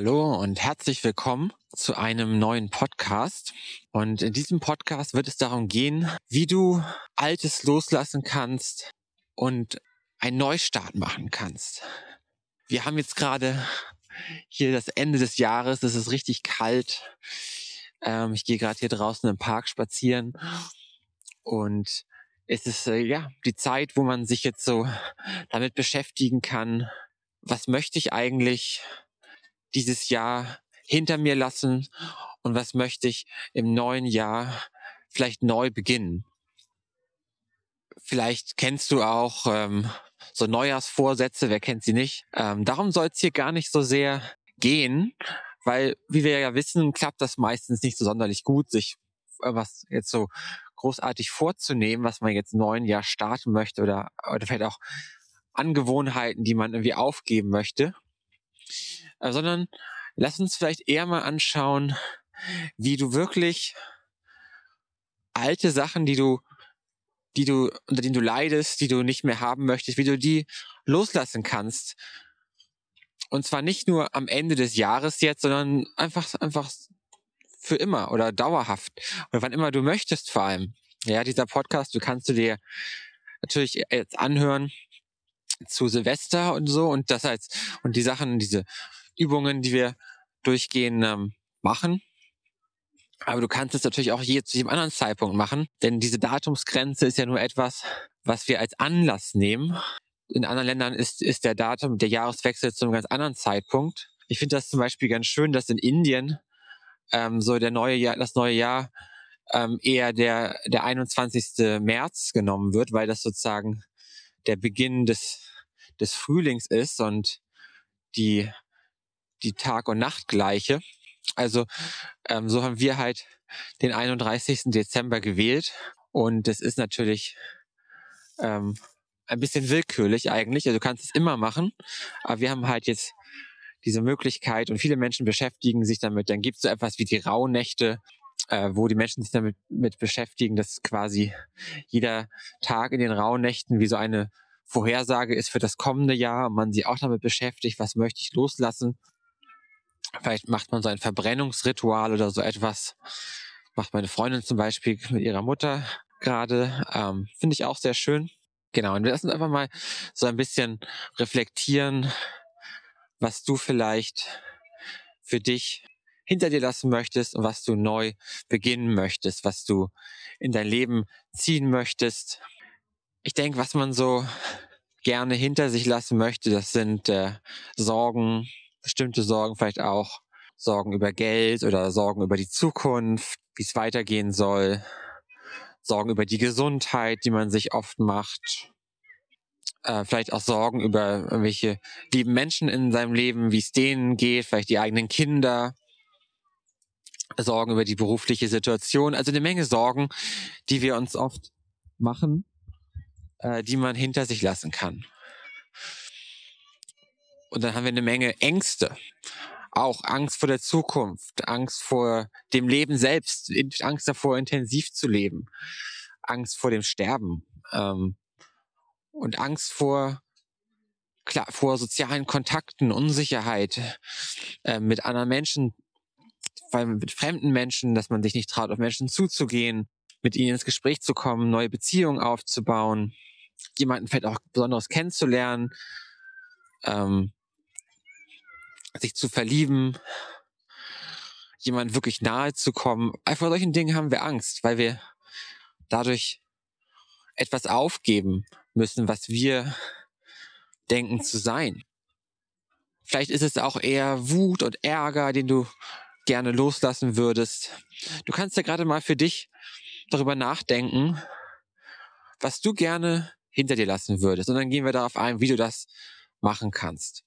Hallo und herzlich willkommen zu einem neuen Podcast. Und in diesem Podcast wird es darum gehen, wie du Altes loslassen kannst und einen Neustart machen kannst. Wir haben jetzt gerade hier das Ende des Jahres, es ist richtig kalt. Ähm, ich gehe gerade hier draußen im Park spazieren und es ist äh, ja die Zeit, wo man sich jetzt so damit beschäftigen kann, was möchte ich eigentlich dieses Jahr hinter mir lassen und was möchte ich im neuen Jahr vielleicht neu beginnen. Vielleicht kennst du auch ähm, so Neujahrsvorsätze, wer kennt sie nicht. Ähm, darum soll es hier gar nicht so sehr gehen, weil, wie wir ja wissen, klappt das meistens nicht so sonderlich gut, sich äh, was jetzt so großartig vorzunehmen, was man jetzt neuen Jahr starten möchte oder, oder vielleicht auch Angewohnheiten, die man irgendwie aufgeben möchte sondern lass uns vielleicht eher mal anschauen, wie du wirklich alte Sachen, die du, die du, unter denen du leidest, die du nicht mehr haben möchtest, wie du die loslassen kannst. Und zwar nicht nur am Ende des Jahres jetzt, sondern einfach, einfach für immer oder dauerhaft. Oder wann immer du möchtest vor allem. Ja, dieser Podcast, du kannst du dir natürlich jetzt anhören zu Silvester und so und das als, und die Sachen, diese Übungen, die wir durchgehen, ähm, machen. Aber du kannst es natürlich auch je zu jedem anderen Zeitpunkt machen, denn diese Datumsgrenze ist ja nur etwas, was wir als Anlass nehmen. In anderen Ländern ist, ist der Datum, der Jahreswechsel zu einem ganz anderen Zeitpunkt. Ich finde das zum Beispiel ganz schön, dass in Indien ähm, so der neue Jahr, das neue Jahr ähm, eher der, der 21. März genommen wird, weil das sozusagen der Beginn des, des Frühlings ist und die die Tag- und Nachtgleiche. Also ähm, so haben wir halt den 31. Dezember gewählt und es ist natürlich ähm, ein bisschen willkürlich eigentlich. Also du kannst es immer machen, aber wir haben halt jetzt diese Möglichkeit und viele Menschen beschäftigen sich damit. Dann gibt es so etwas wie die Rauhnächte, äh, wo die Menschen sich damit mit beschäftigen, dass quasi jeder Tag in den Rauhnächten wie so eine Vorhersage ist für das kommende Jahr und man sich auch damit beschäftigt, was möchte ich loslassen Vielleicht macht man so ein Verbrennungsritual oder so etwas. Macht meine Freundin zum Beispiel mit ihrer Mutter gerade. Ähm, Finde ich auch sehr schön. Genau, und wir lassen uns einfach mal so ein bisschen reflektieren, was du vielleicht für dich hinter dir lassen möchtest und was du neu beginnen möchtest, was du in dein Leben ziehen möchtest. Ich denke, was man so gerne hinter sich lassen möchte, das sind äh, Sorgen, bestimmte Sorgen vielleicht auch Sorgen über Geld oder Sorgen über die Zukunft, wie es weitergehen soll, Sorgen über die Gesundheit, die man sich oft macht, äh, vielleicht auch Sorgen über irgendwelche lieben Menschen in seinem Leben, wie es denen geht, vielleicht die eigenen Kinder, Sorgen über die berufliche Situation, also eine Menge Sorgen, die wir uns oft machen, äh, die man hinter sich lassen kann. Und dann haben wir eine Menge Ängste. Auch Angst vor der Zukunft, Angst vor dem Leben selbst, Angst davor, intensiv zu leben, Angst vor dem Sterben ähm, und Angst vor klar, vor sozialen Kontakten, Unsicherheit äh, mit anderen Menschen, vor allem mit fremden Menschen, dass man sich nicht traut, auf Menschen zuzugehen, mit ihnen ins Gespräch zu kommen, neue Beziehungen aufzubauen, jemanden vielleicht auch besonders kennenzulernen. Ähm, sich zu verlieben, jemand wirklich nahe zu kommen. Vor solchen Dingen haben wir Angst, weil wir dadurch etwas aufgeben müssen, was wir denken zu sein. Vielleicht ist es auch eher Wut und Ärger, den du gerne loslassen würdest. Du kannst ja gerade mal für dich darüber nachdenken, was du gerne hinter dir lassen würdest. Und dann gehen wir darauf ein, wie du das machen kannst.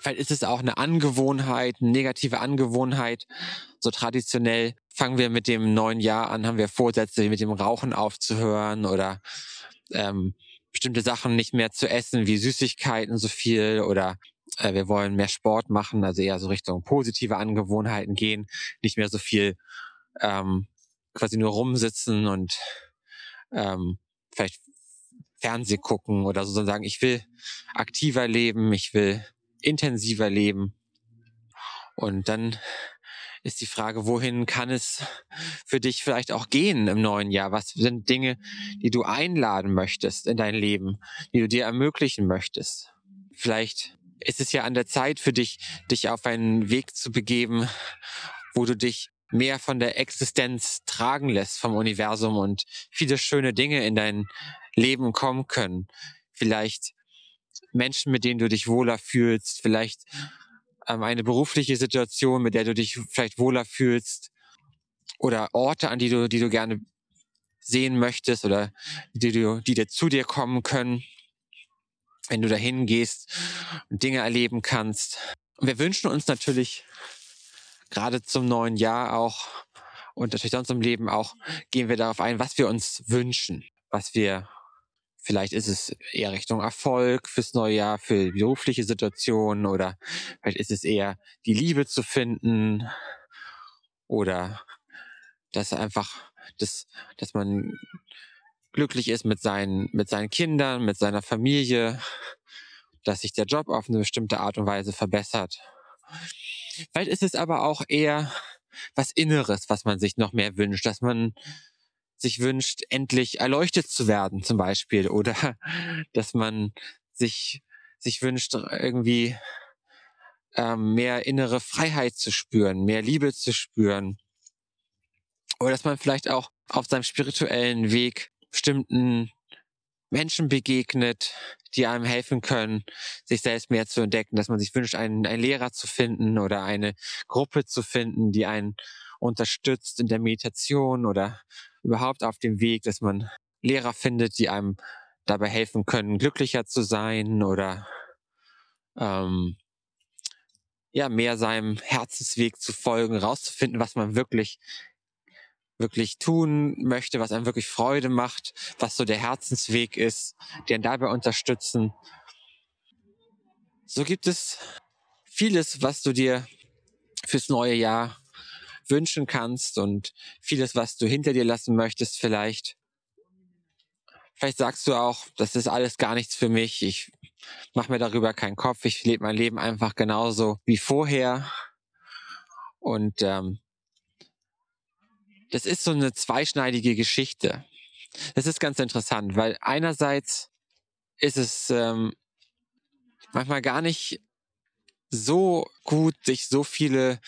Vielleicht ist es auch eine Angewohnheit, eine negative Angewohnheit. So traditionell fangen wir mit dem neuen Jahr an, haben wir Vorsätze, mit dem Rauchen aufzuhören oder ähm, bestimmte Sachen nicht mehr zu essen, wie Süßigkeiten so viel oder äh, wir wollen mehr Sport machen, also eher so Richtung positive Angewohnheiten gehen, nicht mehr so viel ähm, quasi nur rumsitzen und ähm, vielleicht Fernseh gucken oder so, sondern sagen, ich will aktiver leben, ich will intensiver leben. Und dann ist die Frage, wohin kann es für dich vielleicht auch gehen im neuen Jahr? Was sind Dinge, die du einladen möchtest in dein Leben, die du dir ermöglichen möchtest? Vielleicht ist es ja an der Zeit für dich, dich auf einen Weg zu begeben, wo du dich mehr von der Existenz tragen lässt vom Universum und viele schöne Dinge in dein Leben kommen können. Vielleicht Menschen, mit denen du dich wohler fühlst, vielleicht ähm, eine berufliche Situation, mit der du dich vielleicht wohler fühlst oder Orte, an die du, die du gerne sehen möchtest oder die, du, die dir zu dir kommen können, wenn du dahin gehst und Dinge erleben kannst. Und wir wünschen uns natürlich gerade zum neuen Jahr auch und natürlich sonst im Leben auch, gehen wir darauf ein, was wir uns wünschen, was wir Vielleicht ist es eher Richtung Erfolg fürs neue Jahr, für berufliche Situationen oder vielleicht ist es eher die Liebe zu finden oder dass einfach, dass, dass man glücklich ist mit seinen, mit seinen Kindern, mit seiner Familie, dass sich der Job auf eine bestimmte Art und Weise verbessert. Vielleicht ist es aber auch eher was Inneres, was man sich noch mehr wünscht, dass man sich wünscht, endlich erleuchtet zu werden zum Beispiel. Oder dass man sich, sich wünscht, irgendwie ähm, mehr innere Freiheit zu spüren, mehr Liebe zu spüren. Oder dass man vielleicht auch auf seinem spirituellen Weg bestimmten Menschen begegnet, die einem helfen können, sich selbst mehr zu entdecken, dass man sich wünscht, einen, einen Lehrer zu finden oder eine Gruppe zu finden, die einen unterstützt in der Meditation oder überhaupt auf dem Weg, dass man Lehrer findet, die einem dabei helfen können, glücklicher zu sein oder ähm, ja mehr seinem Herzensweg zu folgen, rauszufinden, was man wirklich wirklich tun möchte, was einem wirklich Freude macht, was so der Herzensweg ist, einen dabei unterstützen. So gibt es vieles, was du dir fürs neue Jahr wünschen kannst und vieles, was du hinter dir lassen möchtest vielleicht. Vielleicht sagst du auch, das ist alles gar nichts für mich. Ich mache mir darüber keinen Kopf. Ich lebe mein Leben einfach genauso wie vorher. Und ähm, das ist so eine zweischneidige Geschichte. Das ist ganz interessant, weil einerseits ist es ähm, manchmal gar nicht so gut, sich so viele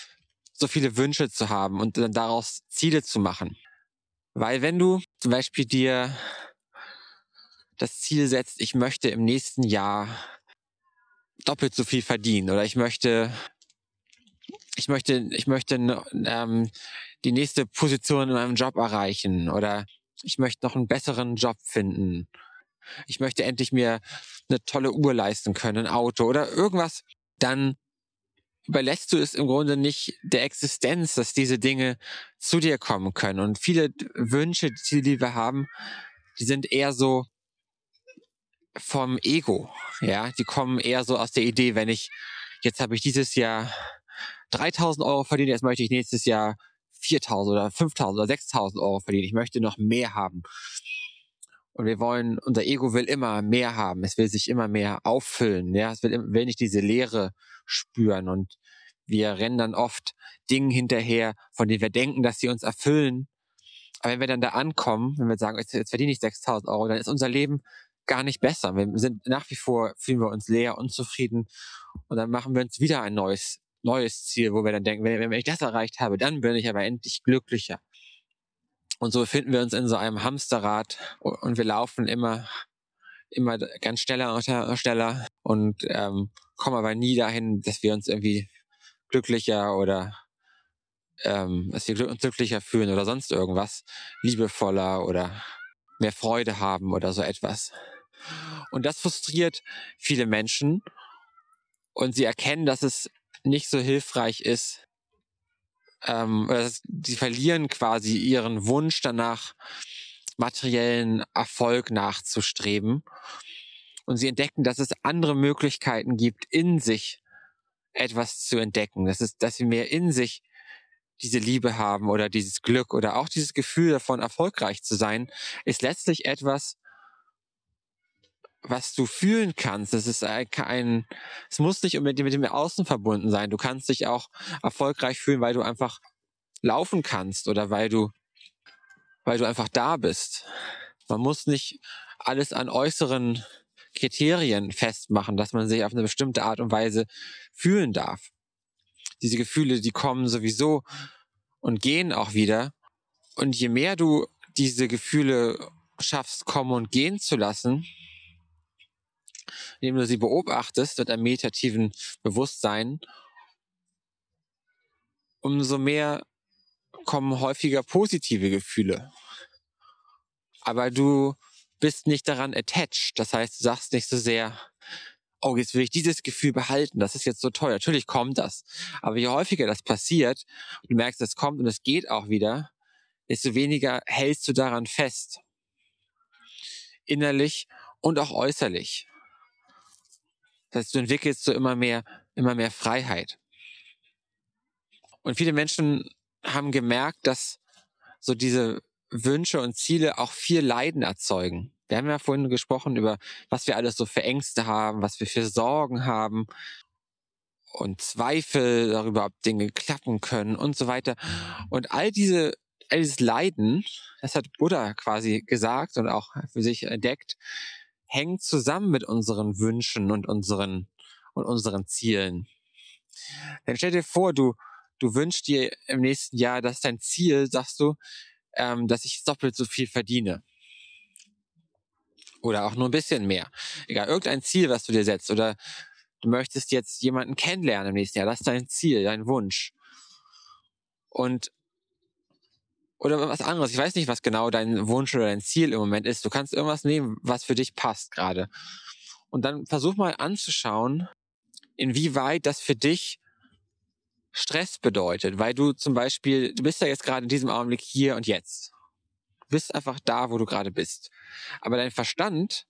so viele Wünsche zu haben und dann daraus Ziele zu machen. Weil wenn du zum Beispiel dir das Ziel setzt, ich möchte im nächsten Jahr doppelt so viel verdienen oder ich möchte ich möchte ich möchte ähm, die nächste Position in meinem Job erreichen oder ich möchte noch einen besseren Job finden. Ich möchte endlich mir eine tolle Uhr leisten können, ein Auto oder irgendwas, dann überlässt du es im Grunde nicht der Existenz, dass diese Dinge zu dir kommen können. Und viele Wünsche, die wir haben, die sind eher so vom Ego. Ja, die kommen eher so aus der Idee, wenn ich, jetzt habe ich dieses Jahr 3000 Euro verdient, jetzt möchte ich nächstes Jahr 4000 oder 5000 oder 6000 Euro verdienen. Ich möchte noch mehr haben. Und wir wollen, unser Ego will immer mehr haben. Es will sich immer mehr auffüllen. Ja, es will, will nicht diese Leere spüren. Und wir rennen dann oft Dingen hinterher, von denen wir denken, dass sie uns erfüllen. Aber wenn wir dann da ankommen, wenn wir sagen, jetzt, jetzt verdiene ich 6000 Euro, dann ist unser Leben gar nicht besser. Wir sind nach wie vor, fühlen wir uns leer, unzufrieden. Und dann machen wir uns wieder ein neues, neues Ziel, wo wir dann denken, wenn, wenn ich das erreicht habe, dann bin ich aber endlich glücklicher. Und so befinden wir uns in so einem Hamsterrad und wir laufen immer, immer ganz schneller und schneller und ähm, kommen aber nie dahin, dass wir uns irgendwie glücklicher oder ähm, dass wir uns glücklicher fühlen oder sonst irgendwas, liebevoller oder mehr Freude haben oder so etwas. Und das frustriert viele Menschen und sie erkennen, dass es nicht so hilfreich ist, ähm, sie verlieren quasi ihren Wunsch danach, materiellen Erfolg nachzustreben. Und sie entdecken, dass es andere Möglichkeiten gibt, in sich etwas zu entdecken. Das ist, dass sie mehr in sich diese Liebe haben oder dieses Glück oder auch dieses Gefühl davon, erfolgreich zu sein, ist letztlich etwas, was du fühlen kannst. Es ist ein, es muss nicht mit, mit dem Außen verbunden sein. Du kannst dich auch erfolgreich fühlen, weil du einfach laufen kannst oder weil du, weil du einfach da bist. Man muss nicht alles an äußeren Kriterien festmachen, dass man sich auf eine bestimmte Art und Weise fühlen darf. Diese Gefühle, die kommen sowieso und gehen auch wieder. Und je mehr du diese Gefühle schaffst, kommen und gehen zu lassen, indem du sie beobachtest mit einem meditativen Bewusstsein, umso mehr kommen häufiger positive Gefühle. Aber du bist nicht daran attached. Das heißt, du sagst nicht so sehr, oh, jetzt will ich dieses Gefühl behalten, das ist jetzt so toll. Natürlich kommt das. Aber je häufiger das passiert, du merkst, es kommt und es geht auch wieder, desto weniger hältst du daran fest. Innerlich und auch äußerlich. Das heißt, du entwickelst so immer mehr, immer mehr Freiheit. Und viele Menschen haben gemerkt, dass so diese Wünsche und Ziele auch viel Leiden erzeugen. Wir haben ja vorhin gesprochen über, was wir alles so für Ängste haben, was wir für Sorgen haben und Zweifel darüber, ob Dinge klappen können und so weiter. Und all diese, all dieses Leiden, das hat Buddha quasi gesagt und auch für sich entdeckt, hängt zusammen mit unseren Wünschen und unseren, und unseren Zielen. Dann stell dir vor, du, du wünschst dir im nächsten Jahr, dass dein Ziel, sagst du, ähm, dass ich doppelt so viel verdiene. Oder auch nur ein bisschen mehr. Egal, irgendein Ziel, was du dir setzt. Oder du möchtest jetzt jemanden kennenlernen im nächsten Jahr. Das ist dein Ziel, dein Wunsch. Und oder was anderes. Ich weiß nicht, was genau dein Wunsch oder dein Ziel im Moment ist. Du kannst irgendwas nehmen, was für dich passt gerade. Und dann versuch mal anzuschauen, inwieweit das für dich Stress bedeutet, weil du zum Beispiel, du bist ja jetzt gerade in diesem Augenblick hier und jetzt. Du bist einfach da, wo du gerade bist. Aber dein Verstand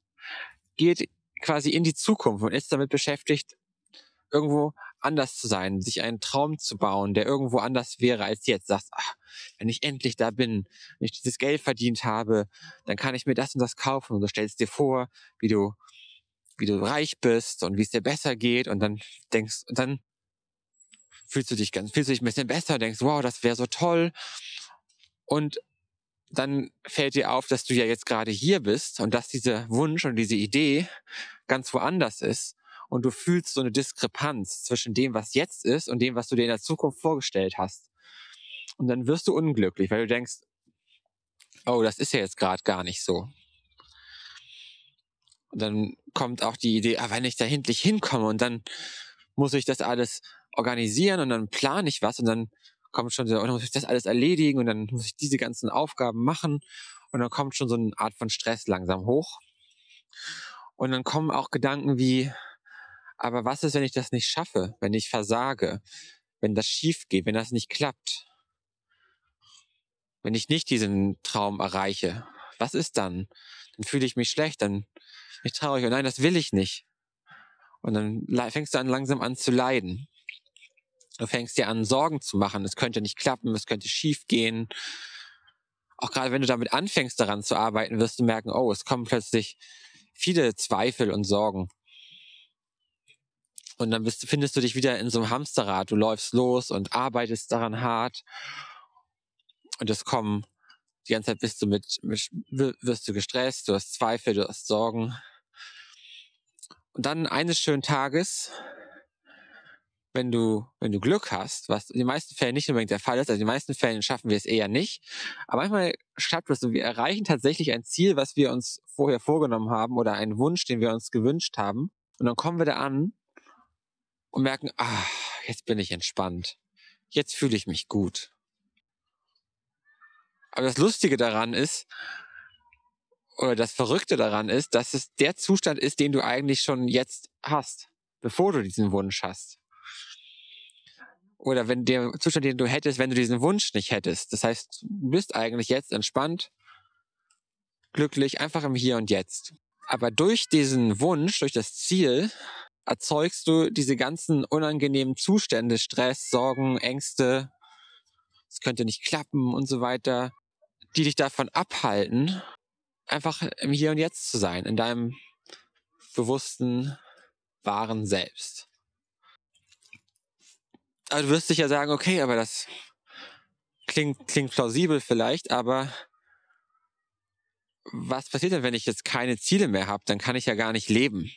geht quasi in die Zukunft und ist damit beschäftigt, irgendwo anders zu sein, sich einen Traum zu bauen, der irgendwo anders wäre als jetzt. Sagst, ach, wenn ich endlich da bin, wenn ich dieses Geld verdient habe, dann kann ich mir das und das kaufen. Und du stellst dir vor, wie du, wie du reich bist und wie es dir besser geht. Und dann denkst, und dann fühlst du dich ganz, fühlst du dich ein bisschen besser, denkst, wow, das wäre so toll. Und dann fällt dir auf, dass du ja jetzt gerade hier bist und dass dieser Wunsch und diese Idee ganz woanders ist und du fühlst so eine Diskrepanz zwischen dem, was jetzt ist und dem, was du dir in der Zukunft vorgestellt hast. Und dann wirst du unglücklich, weil du denkst, oh, das ist ja jetzt gerade gar nicht so. Und dann kommt auch die Idee, ah, wenn ich da endlich hinkomme und dann muss ich das alles organisieren und dann plane ich was und dann kommt schon, so, oh, dann muss ich das alles erledigen und dann muss ich diese ganzen Aufgaben machen und dann kommt schon so eine Art von Stress langsam hoch. Und dann kommen auch Gedanken wie, aber was ist, wenn ich das nicht schaffe, wenn ich versage, wenn das schief geht, wenn das nicht klappt? Wenn ich nicht diesen Traum erreiche, was ist dann? Dann fühle ich mich schlecht, dann bin ich traurig und nein, das will ich nicht. Und dann fängst du an langsam an zu leiden. Du fängst dir an, Sorgen zu machen. Es könnte nicht klappen, es könnte schief gehen. Auch gerade wenn du damit anfängst, daran zu arbeiten, wirst du merken, oh, es kommen plötzlich viele Zweifel und Sorgen. Und dann bist, findest du dich wieder in so einem Hamsterrad. Du läufst los und arbeitest daran hart. Und es kommen, die ganze Zeit bist du mit, mit, wirst du gestresst, du hast Zweifel, du hast Sorgen. Und dann eines schönen Tages wenn du, wenn du Glück hast, was in den meisten Fällen nicht unbedingt der Fall ist, also in den meisten Fällen schaffen wir es eher nicht, aber manchmal klappt es und wir erreichen tatsächlich ein Ziel, was wir uns vorher vorgenommen haben oder einen Wunsch, den wir uns gewünscht haben. Und dann kommen wir da an und merken, ah, jetzt bin ich entspannt. Jetzt fühle ich mich gut. Aber das Lustige daran ist, oder das Verrückte daran ist, dass es der Zustand ist, den du eigentlich schon jetzt hast, bevor du diesen Wunsch hast oder wenn der Zustand, den du hättest, wenn du diesen Wunsch nicht hättest. Das heißt, du bist eigentlich jetzt entspannt, glücklich, einfach im Hier und Jetzt. Aber durch diesen Wunsch, durch das Ziel, erzeugst du diese ganzen unangenehmen Zustände, Stress, Sorgen, Ängste, es könnte nicht klappen und so weiter, die dich davon abhalten, einfach im Hier und Jetzt zu sein, in deinem bewussten, wahren Selbst. Aber du wirst dich ja sagen, okay, aber das klingt, klingt plausibel vielleicht, aber was passiert denn, wenn ich jetzt keine Ziele mehr habe? Dann kann ich ja gar nicht leben.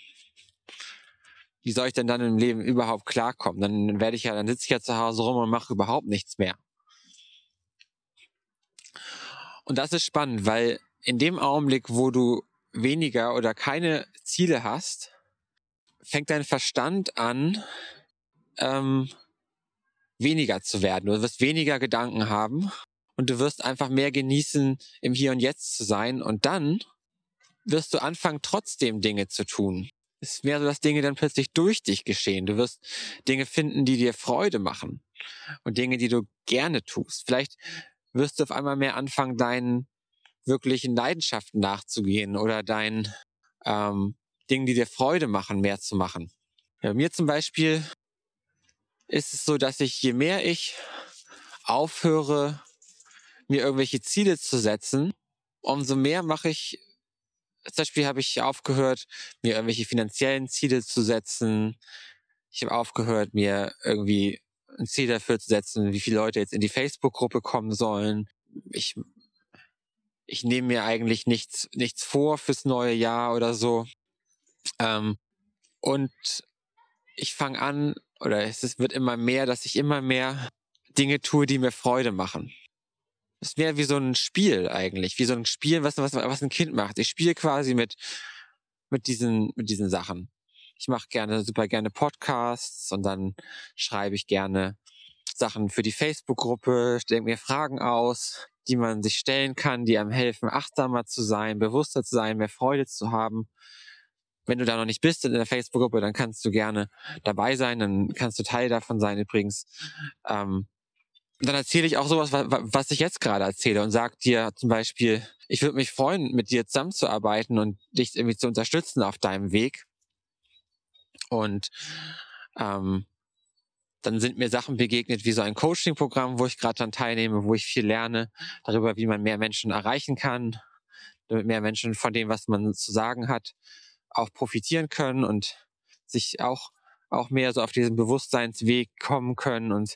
Wie soll ich denn dann im Leben überhaupt klarkommen? Dann werde ich ja, dann sitze ich ja zu Hause rum und mache überhaupt nichts mehr. Und das ist spannend, weil in dem Augenblick, wo du weniger oder keine Ziele hast, fängt dein Verstand an, ähm, weniger zu werden. Du wirst weniger Gedanken haben und du wirst einfach mehr genießen, im Hier und Jetzt zu sein. Und dann wirst du anfangen, trotzdem Dinge zu tun. Es ist mehr so, dass Dinge dann plötzlich durch dich geschehen. Du wirst Dinge finden, die dir Freude machen und Dinge, die du gerne tust. Vielleicht wirst du auf einmal mehr anfangen, deinen wirklichen Leidenschaften nachzugehen oder deinen ähm, Dingen, die dir Freude machen, mehr zu machen. Ja, mir zum Beispiel ist es so, dass ich, je mehr ich aufhöre, mir irgendwelche Ziele zu setzen, umso mehr mache ich, zum Beispiel habe ich aufgehört, mir irgendwelche finanziellen Ziele zu setzen. Ich habe aufgehört, mir irgendwie ein Ziel dafür zu setzen, wie viele Leute jetzt in die Facebook-Gruppe kommen sollen. Ich, ich nehme mir eigentlich nichts, nichts vor fürs neue Jahr oder so. Ähm, und ich fange an, oder es wird immer mehr, dass ich immer mehr Dinge tue, die mir Freude machen. Es wäre wie so ein Spiel eigentlich, wie so ein Spiel, was, was, was ein Kind macht. Ich spiele quasi mit, mit diesen, mit diesen Sachen. Ich mache gerne, super gerne Podcasts und dann schreibe ich gerne Sachen für die Facebook-Gruppe, stelle mir Fragen aus, die man sich stellen kann, die einem helfen, achtsamer zu sein, bewusster zu sein, mehr Freude zu haben wenn du da noch nicht bist in der Facebook-Gruppe, dann kannst du gerne dabei sein, dann kannst du Teil davon sein übrigens. Ähm, dann erzähle ich auch sowas, was ich jetzt gerade erzähle und sag dir zum Beispiel, ich würde mich freuen, mit dir zusammenzuarbeiten und dich irgendwie zu unterstützen auf deinem Weg. Und ähm, dann sind mir Sachen begegnet wie so ein Coaching-Programm, wo ich gerade dann teilnehme, wo ich viel lerne darüber, wie man mehr Menschen erreichen kann, damit mehr Menschen von dem, was man zu sagen hat, auch profitieren können und sich auch, auch mehr so auf diesen Bewusstseinsweg kommen können und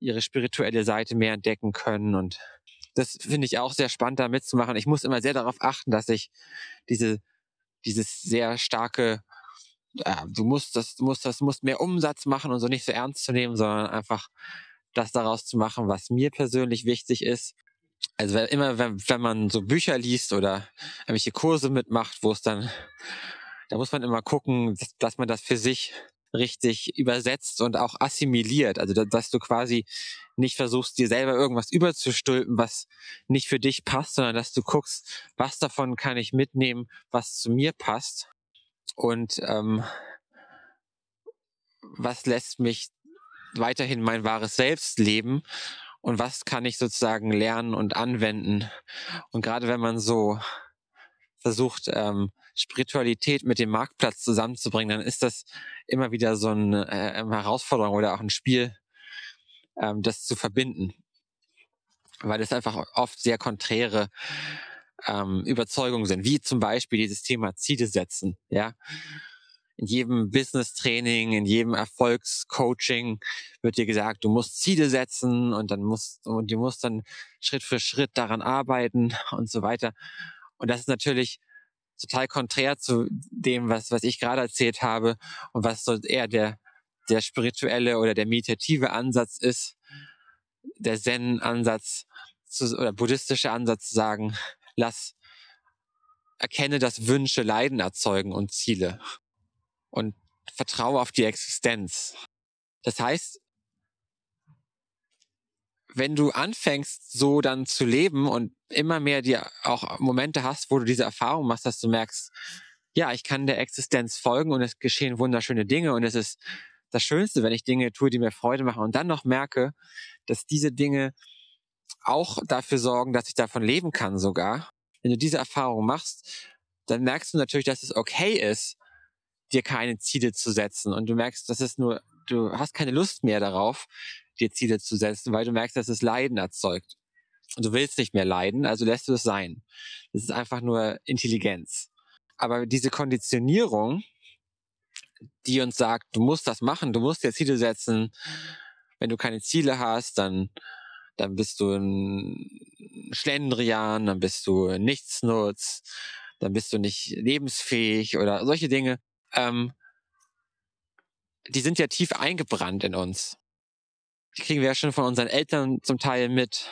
ihre spirituelle Seite mehr entdecken können. Und das finde ich auch sehr spannend, da mitzumachen. Ich muss immer sehr darauf achten, dass ich diese, dieses sehr starke, äh, du musst das, du musst das, musst mehr Umsatz machen und so nicht so ernst zu nehmen, sondern einfach das daraus zu machen, was mir persönlich wichtig ist. Also immer, wenn, wenn man so Bücher liest oder irgendwelche Kurse mitmacht, wo es dann da muss man immer gucken, dass, man das für sich richtig übersetzt und auch assimiliert. Also, dass du quasi nicht versuchst, dir selber irgendwas überzustülpen, was nicht für dich passt, sondern dass du guckst, was davon kann ich mitnehmen, was zu mir passt und ähm, was lässt mich weiterhin mein wahres Selbst leben und was kann ich sozusagen lernen und anwenden. Und gerade wenn man so versucht, ähm, Spiritualität mit dem Marktplatz zusammenzubringen, dann ist das immer wieder so eine äh, Herausforderung oder auch ein Spiel, ähm, das zu verbinden. Weil es einfach oft sehr konträre ähm, Überzeugungen sind, wie zum Beispiel dieses Thema Ziele setzen, ja. In jedem Business-Training, in jedem Erfolgscoaching wird dir gesagt, du musst Ziele setzen und dann musst, und du musst dann Schritt für Schritt daran arbeiten und so weiter. Und das ist natürlich total konträr zu dem, was, was ich gerade erzählt habe und was so eher der, der spirituelle oder der meditative Ansatz ist, der Zen-Ansatz oder buddhistische Ansatz zu sagen, lass, erkenne, dass Wünsche Leiden erzeugen und Ziele und vertraue auf die Existenz. Das heißt, wenn du anfängst, so dann zu leben und immer mehr dir auch Momente hast, wo du diese Erfahrung machst, dass du merkst, ja, ich kann der Existenz folgen und es geschehen wunderschöne Dinge und es ist das Schönste, wenn ich Dinge tue, die mir Freude machen und dann noch merke, dass diese Dinge auch dafür sorgen, dass ich davon leben kann sogar. Wenn du diese Erfahrung machst, dann merkst du natürlich, dass es okay ist, dir keine Ziele zu setzen und du merkst, dass es nur, du hast keine Lust mehr darauf, dir Ziele zu setzen, weil du merkst, dass es Leiden erzeugt. Und du willst nicht mehr leiden, also lässt du es sein. Das ist einfach nur Intelligenz. Aber diese Konditionierung die uns sagt, du musst das machen, du musst dir Ziele setzen. Wenn du keine Ziele hast, dann, dann bist du ein Schlendrian, dann bist du Nichtsnutz, dann bist du nicht lebensfähig oder solche Dinge. Ähm, die sind ja tief eingebrannt in uns. Die kriegen wir ja schon von unseren Eltern zum Teil mit.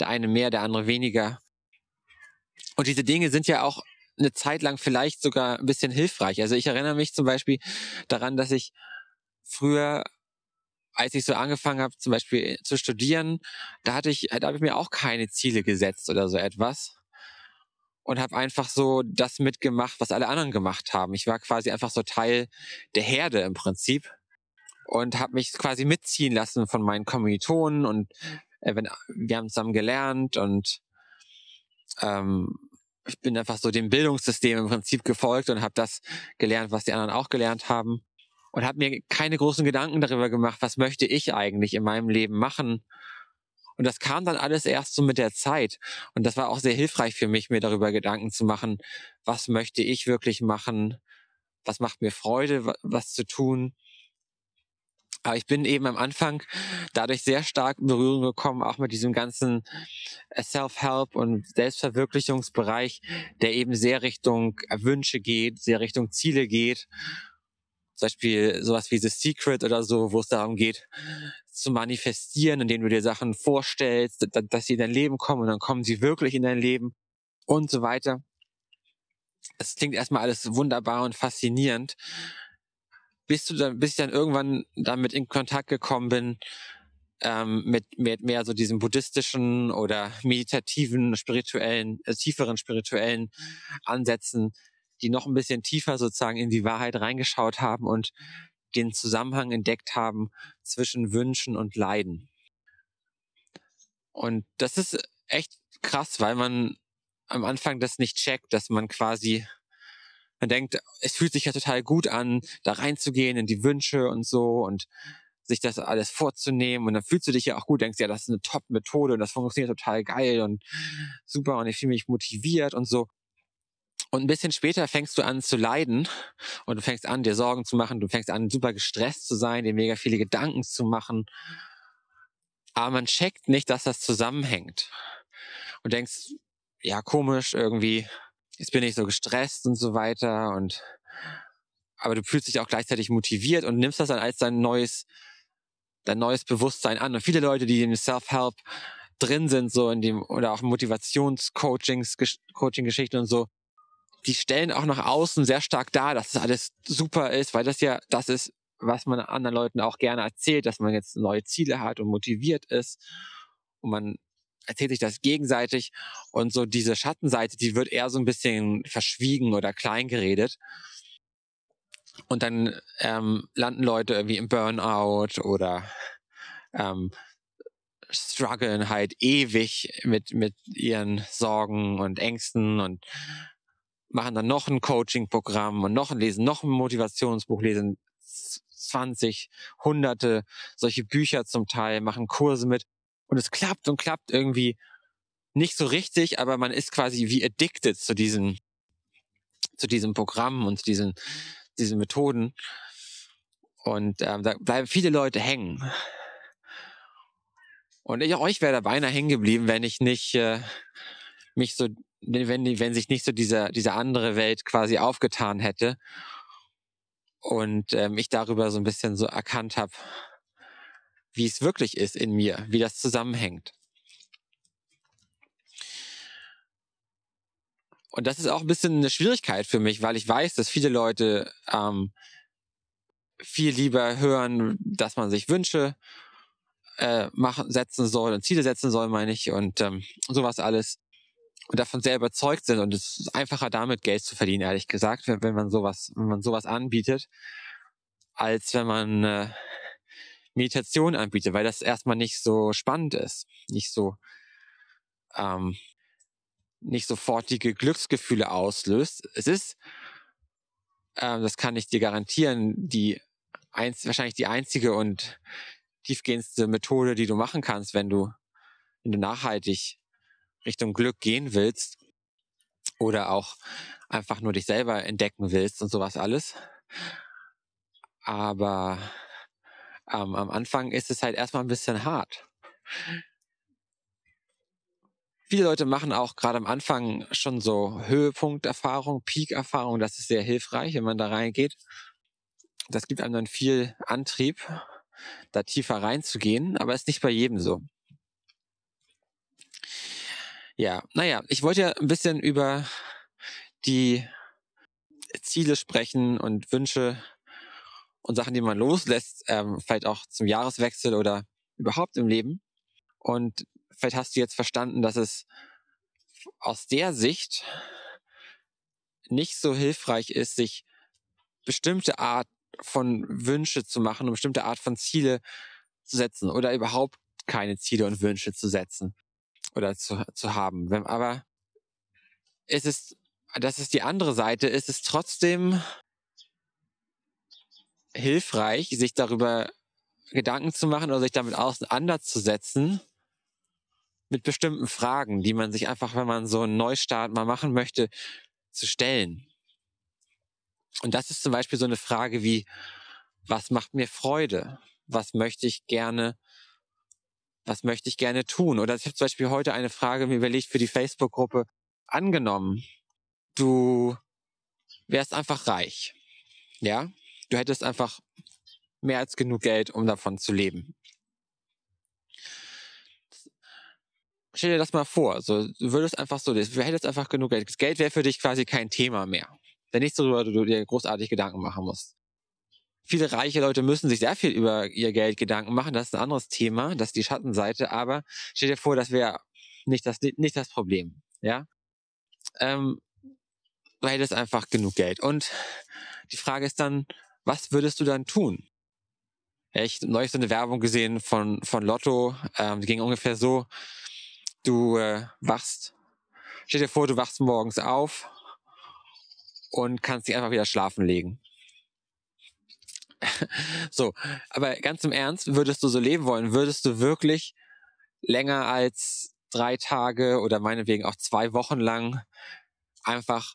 Der eine mehr, der andere weniger. Und diese Dinge sind ja auch eine Zeit lang vielleicht sogar ein bisschen hilfreich. Also ich erinnere mich zum Beispiel daran, dass ich früher, als ich so angefangen habe, zum Beispiel zu studieren, da hatte ich, da habe ich mir auch keine Ziele gesetzt oder so etwas und habe einfach so das mitgemacht, was alle anderen gemacht haben. Ich war quasi einfach so Teil der Herde im Prinzip und habe mich quasi mitziehen lassen von meinen Kommilitonen und äh, wenn, wir haben zusammen gelernt und ähm, ich bin einfach so dem Bildungssystem im Prinzip gefolgt und habe das gelernt, was die anderen auch gelernt haben und habe mir keine großen Gedanken darüber gemacht, was möchte ich eigentlich in meinem Leben machen. Und das kam dann alles erst so mit der Zeit. Und das war auch sehr hilfreich für mich, mir darüber Gedanken zu machen, was möchte ich wirklich machen, was macht mir Freude, was zu tun. Aber ich bin eben am Anfang dadurch sehr stark in Berührung gekommen, auch mit diesem ganzen äh, Self-Help und Selbstverwirklichungsbereich, der eben sehr Richtung Wünsche geht, sehr Richtung Ziele geht. Zum Beispiel sowas wie The Secret oder so, wo es darum geht, zu manifestieren, indem du dir Sachen vorstellst, dass sie in dein Leben kommen und dann kommen sie wirklich in dein Leben und so weiter. Es klingt erstmal alles wunderbar und faszinierend bis du dann, bis ich dann irgendwann damit in Kontakt gekommen bin, ähm, mit, mit mehr so diesem buddhistischen oder meditativen, spirituellen, äh, tieferen spirituellen Ansätzen, die noch ein bisschen tiefer sozusagen in die Wahrheit reingeschaut haben und den Zusammenhang entdeckt haben zwischen Wünschen und Leiden. Und das ist echt krass, weil man am Anfang das nicht checkt, dass man quasi man denkt, es fühlt sich ja total gut an, da reinzugehen in die Wünsche und so und sich das alles vorzunehmen und dann fühlst du dich ja auch gut, denkst ja, das ist eine Top-Methode und das funktioniert total geil und super und ich fühle mich motiviert und so. Und ein bisschen später fängst du an zu leiden und du fängst an, dir Sorgen zu machen, du fängst an, super gestresst zu sein, dir mega viele Gedanken zu machen. Aber man checkt nicht, dass das zusammenhängt. Und denkst, ja, komisch, irgendwie, jetzt bin ich so gestresst und so weiter und aber du fühlst dich auch gleichzeitig motiviert und nimmst das dann als dein neues, dein neues Bewusstsein an. Und viele Leute, die im Self-Help drin sind, so in dem, oder auch Motivationscoachings, Coaching-Geschichten und so, die stellen auch nach außen sehr stark dar, dass das alles super ist, weil das ja das ist, was man anderen Leuten auch gerne erzählt, dass man jetzt neue Ziele hat und motiviert ist und man erzählt sich das gegenseitig und so diese Schattenseite, die wird eher so ein bisschen verschwiegen oder klein geredet. Und dann ähm, landen Leute irgendwie im Burnout oder ähm, strugglen halt ewig mit, mit ihren Sorgen und Ängsten und machen dann noch ein Coaching-Programm und noch ein Lesen, noch ein Motivationsbuch lesen, 20, hunderte solche Bücher zum Teil, machen Kurse mit und es klappt und klappt irgendwie nicht so richtig, aber man ist quasi wie addicted zu diesen, zu diesem Programm und zu diesen, diesen Methoden. Und ähm, da bleiben viele Leute hängen. Und ich, euch wäre da beinahe hängen geblieben, wenn ich nicht äh, mich so, wenn, wenn sich nicht so dieser, diese andere Welt quasi aufgetan hätte und ähm, ich darüber so ein bisschen so erkannt habe, wie es wirklich ist in mir, wie das zusammenhängt. Und das ist auch ein bisschen eine Schwierigkeit für mich, weil ich weiß, dass viele Leute ähm, viel lieber hören, dass man sich Wünsche äh, machen, setzen soll und Ziele setzen soll, meine ich, und ähm, sowas alles. Und davon sehr überzeugt sind. Und es ist einfacher, damit Geld zu verdienen, ehrlich gesagt, wenn, wenn man sowas, wenn man sowas anbietet, als wenn man äh, Meditation anbiete, weil das erstmal nicht so spannend ist, nicht so ähm, nicht sofortige Glücksgefühle auslöst. Es ist, ähm, das kann ich dir garantieren, die eins, wahrscheinlich die einzige und tiefgehendste Methode, die du machen kannst, wenn du, wenn du nachhaltig Richtung Glück gehen willst oder auch einfach nur dich selber entdecken willst und sowas alles. Aber ähm, am Anfang ist es halt erstmal ein bisschen hart. Viele Leute machen auch gerade am Anfang schon so Höhepunkterfahrung, Peak-Erfahrung. Das ist sehr hilfreich, wenn man da reingeht. Das gibt einem dann viel Antrieb, da tiefer reinzugehen, aber ist nicht bei jedem so. Ja, naja, ich wollte ja ein bisschen über die Ziele sprechen und Wünsche und Sachen, die man loslässt, ähm, vielleicht auch zum Jahreswechsel oder überhaupt im Leben. Und vielleicht hast du jetzt verstanden, dass es aus der Sicht nicht so hilfreich ist, sich bestimmte Art von Wünsche zu machen und bestimmte Art von Ziele zu setzen oder überhaupt keine Ziele und Wünsche zu setzen oder zu, zu haben. Wenn, aber es ist, das ist die andere Seite, ist es trotzdem hilfreich, sich darüber Gedanken zu machen oder sich damit auseinanderzusetzen, mit bestimmten Fragen, die man sich einfach, wenn man so einen Neustart mal machen möchte, zu stellen. Und das ist zum Beispiel so eine Frage wie, was macht mir Freude? Was möchte ich gerne, was möchte ich gerne tun? Oder ich habe zum Beispiel heute eine Frage mir überlegt für die Facebook-Gruppe. Angenommen, du wärst einfach reich. Ja? Du hättest einfach mehr als genug Geld, um davon zu leben. stell dir das mal vor. So, du würdest einfach so, du hättest einfach genug Geld. Das Geld wäre für dich quasi kein Thema mehr. Denn nichts, worüber du dir großartig Gedanken machen musst. Viele reiche Leute müssen sich sehr viel über ihr Geld Gedanken machen. Das ist ein anderes Thema. Das ist die Schattenseite. Aber stell dir vor, das wäre nicht das, nicht das Problem. Ja? Ähm, du hättest einfach genug Geld. Und die Frage ist dann, was würdest du dann tun? Ich habe neulich so eine Werbung gesehen von, von Lotto. Ähm, die ging ungefähr so, Du äh, wachst, stell dir vor, du wachst morgens auf und kannst dich einfach wieder schlafen legen. so, aber ganz im Ernst, würdest du so leben wollen? Würdest du wirklich länger als drei Tage oder meinetwegen auch zwei Wochen lang einfach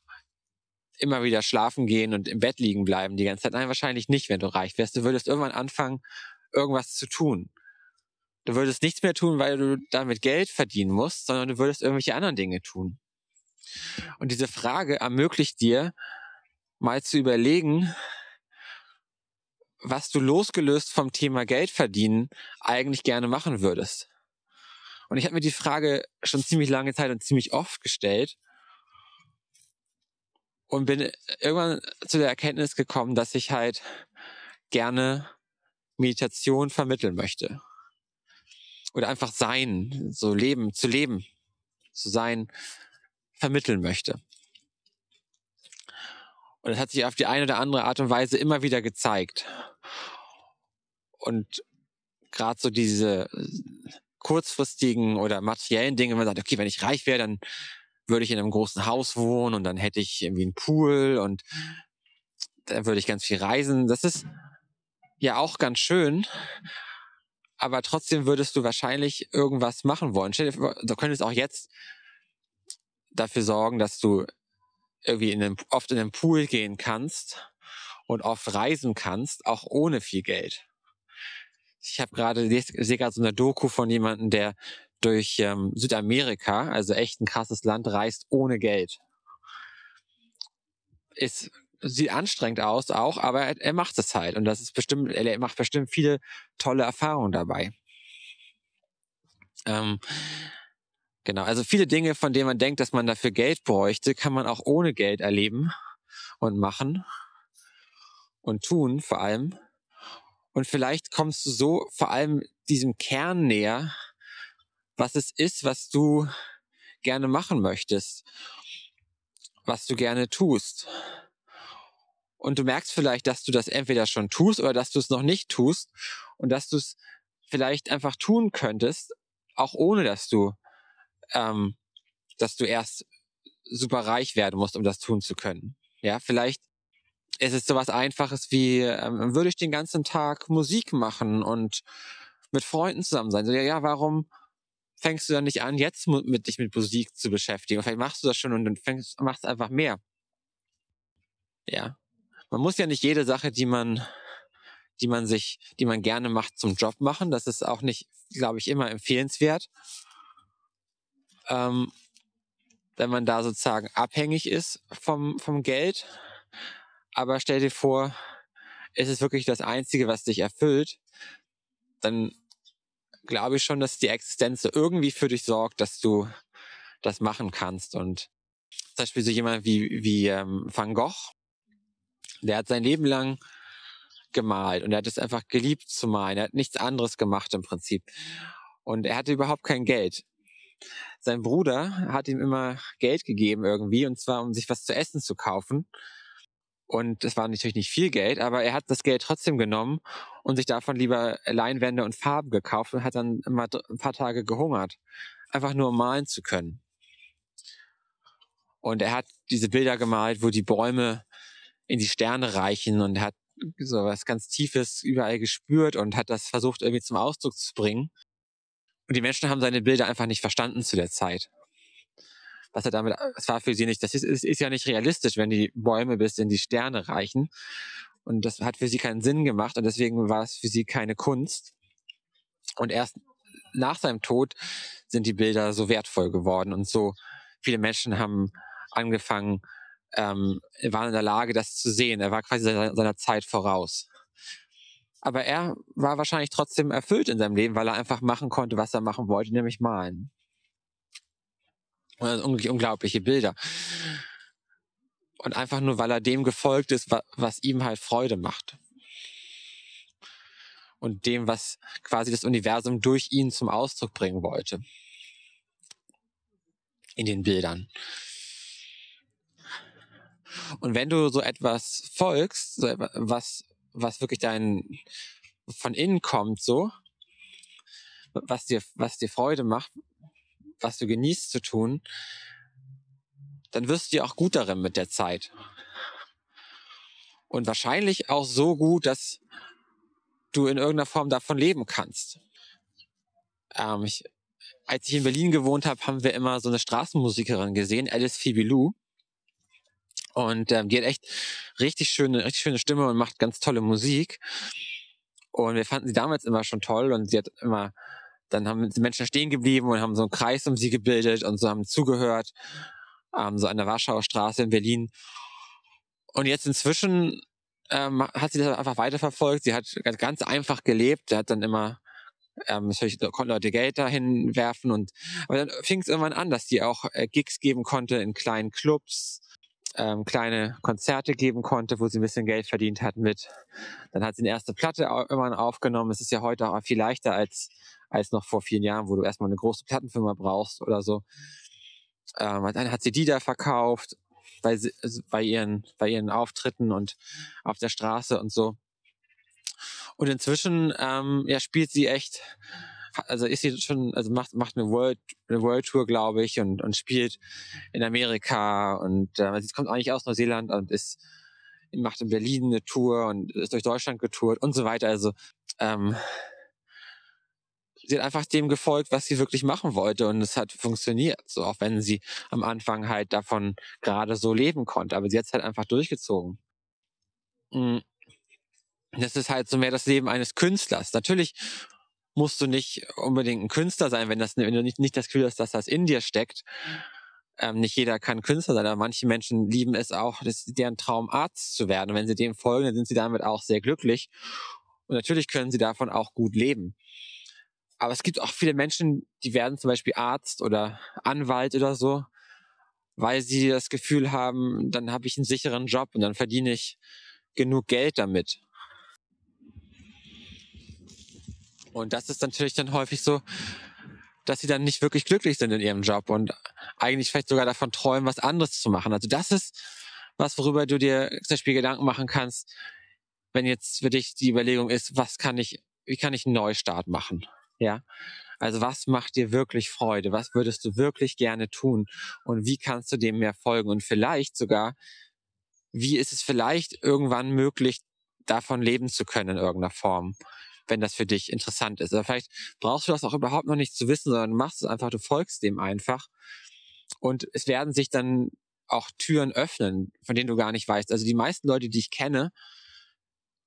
immer wieder schlafen gehen und im Bett liegen bleiben die ganze Zeit? Nein, wahrscheinlich nicht, wenn du reich wärst. Du würdest irgendwann anfangen, irgendwas zu tun. Du würdest nichts mehr tun, weil du damit Geld verdienen musst, sondern du würdest irgendwelche anderen Dinge tun. Und diese Frage ermöglicht dir, mal zu überlegen, was du losgelöst vom Thema Geld verdienen eigentlich gerne machen würdest. Und ich habe mir die Frage schon ziemlich lange Zeit und ziemlich oft gestellt und bin irgendwann zu der Erkenntnis gekommen, dass ich halt gerne Meditation vermitteln möchte oder einfach sein, so leben, zu leben, zu sein, vermitteln möchte. Und das hat sich auf die eine oder andere Art und Weise immer wieder gezeigt. Und gerade so diese kurzfristigen oder materiellen Dinge, wenn man sagt, okay, wenn ich reich wäre, dann würde ich in einem großen Haus wohnen und dann hätte ich irgendwie einen Pool und dann würde ich ganz viel reisen. Das ist ja auch ganz schön, aber trotzdem würdest du wahrscheinlich irgendwas machen wollen. Stell dir du könntest auch jetzt dafür sorgen, dass du irgendwie in den, oft in den Pool gehen kannst und oft reisen kannst, auch ohne viel Geld. Ich habe gerade sehe gerade so eine Doku von jemandem, der durch ähm, Südamerika, also echt ein krasses Land, reist ohne Geld. Ist sieht anstrengend aus auch, aber er, er macht es halt und das ist bestimmt, er macht bestimmt viele tolle Erfahrungen dabei. Ähm, genau, also viele Dinge, von denen man denkt, dass man dafür Geld bräuchte, kann man auch ohne Geld erleben und machen und tun vor allem. Und vielleicht kommst du so vor allem diesem Kern näher, was es ist, was du gerne machen möchtest, was du gerne tust und du merkst vielleicht, dass du das entweder schon tust oder dass du es noch nicht tust und dass du es vielleicht einfach tun könntest, auch ohne dass du, ähm, dass du erst super reich werden musst, um das tun zu können. Ja, vielleicht ist es sowas Einfaches wie, ähm, würde ich den ganzen Tag Musik machen und mit Freunden zusammen sein. So, ja, ja, warum fängst du dann nicht an, jetzt mit dich mit Musik zu beschäftigen? Vielleicht machst du das schon und dann fängst, machst einfach mehr. Ja. Man muss ja nicht jede Sache, die man die man sich, die man gerne macht, zum Job machen. Das ist auch nicht, glaube ich, immer empfehlenswert. Ähm, wenn man da sozusagen abhängig ist vom, vom Geld. Aber stell dir vor, es ist wirklich das Einzige, was dich erfüllt, dann glaube ich schon, dass die Existenz irgendwie für dich sorgt, dass du das machen kannst. Und zum Beispiel so jemand wie, wie ähm, Van Gogh, der hat sein Leben lang gemalt und er hat es einfach geliebt zu malen. Er hat nichts anderes gemacht im Prinzip. Und er hatte überhaupt kein Geld. Sein Bruder hat ihm immer Geld gegeben irgendwie, und zwar um sich was zu essen zu kaufen. Und es war natürlich nicht viel Geld, aber er hat das Geld trotzdem genommen und sich davon lieber Leinwände und Farben gekauft und hat dann immer ein paar Tage gehungert. Einfach nur um malen zu können. Und er hat diese Bilder gemalt, wo die Bäume in die Sterne reichen und hat so was ganz Tiefes überall gespürt und hat das versucht irgendwie zum Ausdruck zu bringen. Und die Menschen haben seine Bilder einfach nicht verstanden zu der Zeit. Was er damit, das war für sie nicht, das ist, ist, ist ja nicht realistisch, wenn die Bäume bis in die Sterne reichen. Und das hat für sie keinen Sinn gemacht und deswegen war es für sie keine Kunst. Und erst nach seinem Tod sind die Bilder so wertvoll geworden und so viele Menschen haben angefangen, ähm, waren in der Lage, das zu sehen. Er war quasi seiner, seiner Zeit voraus. Aber er war wahrscheinlich trotzdem erfüllt in seinem Leben, weil er einfach machen konnte, was er machen wollte, nämlich malen. Und unglaubliche Bilder. Und einfach nur, weil er dem gefolgt ist, was ihm halt Freude macht. Und dem, was quasi das Universum durch ihn zum Ausdruck bringen wollte. In den Bildern. Und wenn du so etwas folgst, so was, was wirklich dein, von innen kommt, so, was dir, was dir Freude macht, was du genießt zu tun, dann wirst du dir auch gut darin mit der Zeit. Und wahrscheinlich auch so gut, dass du in irgendeiner Form davon leben kannst. Ähm, ich, als ich in Berlin gewohnt habe, haben wir immer so eine Straßenmusikerin gesehen, Alice Fibilou. Und ähm, die hat echt richtig schöne, richtig schöne Stimme und macht ganz tolle Musik. Und wir fanden sie damals immer schon toll und sie hat immer, dann haben die Menschen stehen geblieben und haben so einen Kreis um sie gebildet und so haben zugehört, ähm, so an der Warschauer Straße in Berlin. Und jetzt inzwischen ähm, hat sie das einfach weiterverfolgt. Sie hat ganz, einfach gelebt. Sie hat dann immer ähm, natürlich konnten Leute Geld dahin werfen und aber dann fing es irgendwann an, dass die auch äh, Gigs geben konnte in kleinen Clubs ähm, kleine Konzerte geben konnte, wo sie ein bisschen Geld verdient hat mit. Dann hat sie eine erste Platte irgendwann aufgenommen. Es ist ja heute auch viel leichter als, als noch vor vielen Jahren, wo du erstmal eine große Plattenfirma brauchst oder so. Ähm, dann hat sie die da verkauft bei, also bei, ihren, bei ihren Auftritten und auf der Straße und so. Und inzwischen ähm, ja, spielt sie echt also ist sie schon, also macht, macht eine World, eine World Tour, glaube ich, und, und spielt in Amerika und äh, sie kommt eigentlich aus Neuseeland und ist, macht in Berlin eine Tour und ist durch Deutschland getourt und so weiter. Also ähm, sie hat einfach dem gefolgt, was sie wirklich machen wollte und es hat funktioniert. So auch wenn sie am Anfang halt davon gerade so leben konnte, aber sie hat es halt einfach durchgezogen. Mhm. Das ist halt so mehr das Leben eines Künstlers. Natürlich musst du nicht unbedingt ein Künstler sein, wenn, das, wenn du nicht, nicht das Gefühl hast, dass das in dir steckt. Ähm, nicht jeder kann Künstler sein, aber manche Menschen lieben es auch, das deren Traum, Arzt zu werden. Und wenn sie dem folgen, dann sind sie damit auch sehr glücklich. Und natürlich können sie davon auch gut leben. Aber es gibt auch viele Menschen, die werden zum Beispiel Arzt oder Anwalt oder so, weil sie das Gefühl haben, dann habe ich einen sicheren Job und dann verdiene ich genug Geld damit. Und das ist natürlich dann häufig so, dass sie dann nicht wirklich glücklich sind in ihrem Job und eigentlich vielleicht sogar davon träumen, was anderes zu machen. Also das ist was, worüber du dir zum Beispiel Gedanken machen kannst, wenn jetzt für dich die Überlegung ist, was kann ich, wie kann ich einen Neustart machen? Ja. Also was macht dir wirklich Freude? Was würdest du wirklich gerne tun? Und wie kannst du dem mehr folgen? Und vielleicht sogar, wie ist es vielleicht irgendwann möglich, davon leben zu können in irgendeiner Form? Wenn das für dich interessant ist. Oder vielleicht brauchst du das auch überhaupt noch nicht zu wissen, sondern du machst es einfach, du folgst dem einfach. Und es werden sich dann auch Türen öffnen, von denen du gar nicht weißt. Also die meisten Leute, die ich kenne,